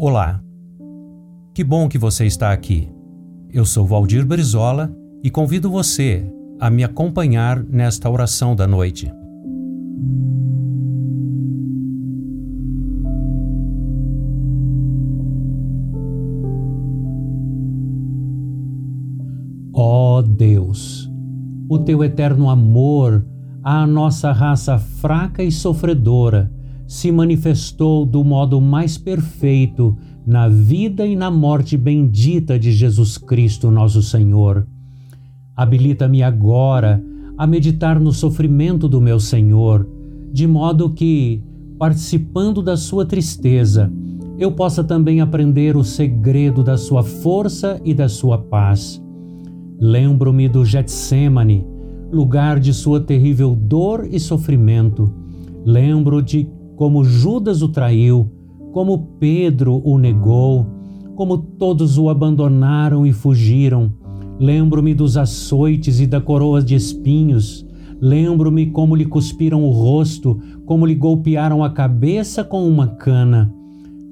Olá. Que bom que você está aqui. Eu sou Valdir Brizola e convido você a me acompanhar nesta oração da noite. Ó oh Deus, o teu eterno amor à nossa raça fraca e sofredora se manifestou do modo mais perfeito na vida e na morte bendita de Jesus Cristo, nosso Senhor. Habilita-me agora a meditar no sofrimento do meu Senhor, de modo que, participando da sua tristeza, eu possa também aprender o segredo da sua força e da sua paz. Lembro-me do Getsemane, lugar de sua terrível dor e sofrimento. Lembro de como Judas o traiu, como Pedro o negou, como todos o abandonaram e fugiram. Lembro-me dos açoites e da coroa de espinhos. Lembro-me como lhe cuspiram o rosto, como lhe golpearam a cabeça com uma cana.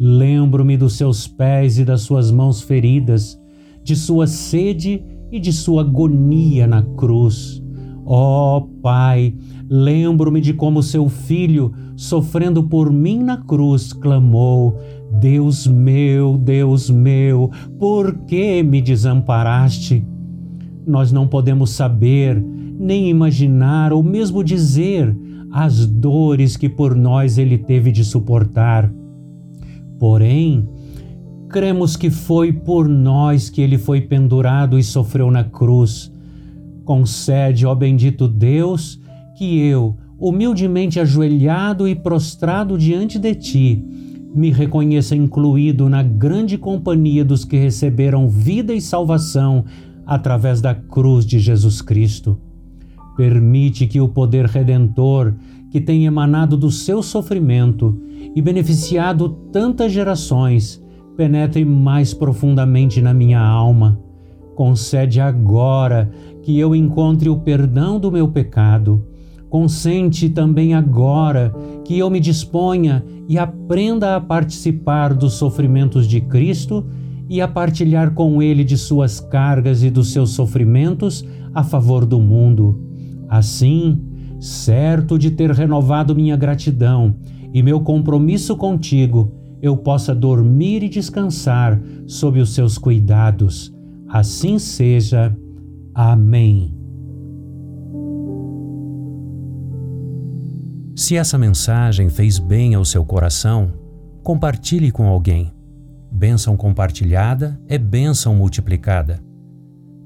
Lembro-me dos seus pés e das suas mãos feridas, de sua sede e de sua agonia na cruz. Ó oh, Pai, lembro-me de como seu filho, sofrendo por mim na cruz, clamou: Deus meu, Deus meu, por que me desamparaste? Nós não podemos saber, nem imaginar ou mesmo dizer as dores que por nós ele teve de suportar. Porém, cremos que foi por nós que ele foi pendurado e sofreu na cruz Concede, ó bendito Deus, que eu, humildemente ajoelhado e prostrado diante de ti, me reconheça incluído na grande companhia dos que receberam vida e salvação através da cruz de Jesus Cristo. Permite que o poder redentor que tem emanado do seu sofrimento e beneficiado tantas gerações penetre mais profundamente na minha alma. Concede agora que eu encontre o perdão do meu pecado. Consente também agora que eu me disponha e aprenda a participar dos sofrimentos de Cristo e a partilhar com Ele de suas cargas e dos seus sofrimentos a favor do mundo. Assim, certo de ter renovado minha gratidão e meu compromisso contigo, eu possa dormir e descansar sob os seus cuidados. Assim seja. Amém. Se essa mensagem fez bem ao seu coração, compartilhe com alguém. Bênção compartilhada é bênção multiplicada.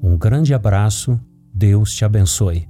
Um grande abraço, Deus te abençoe.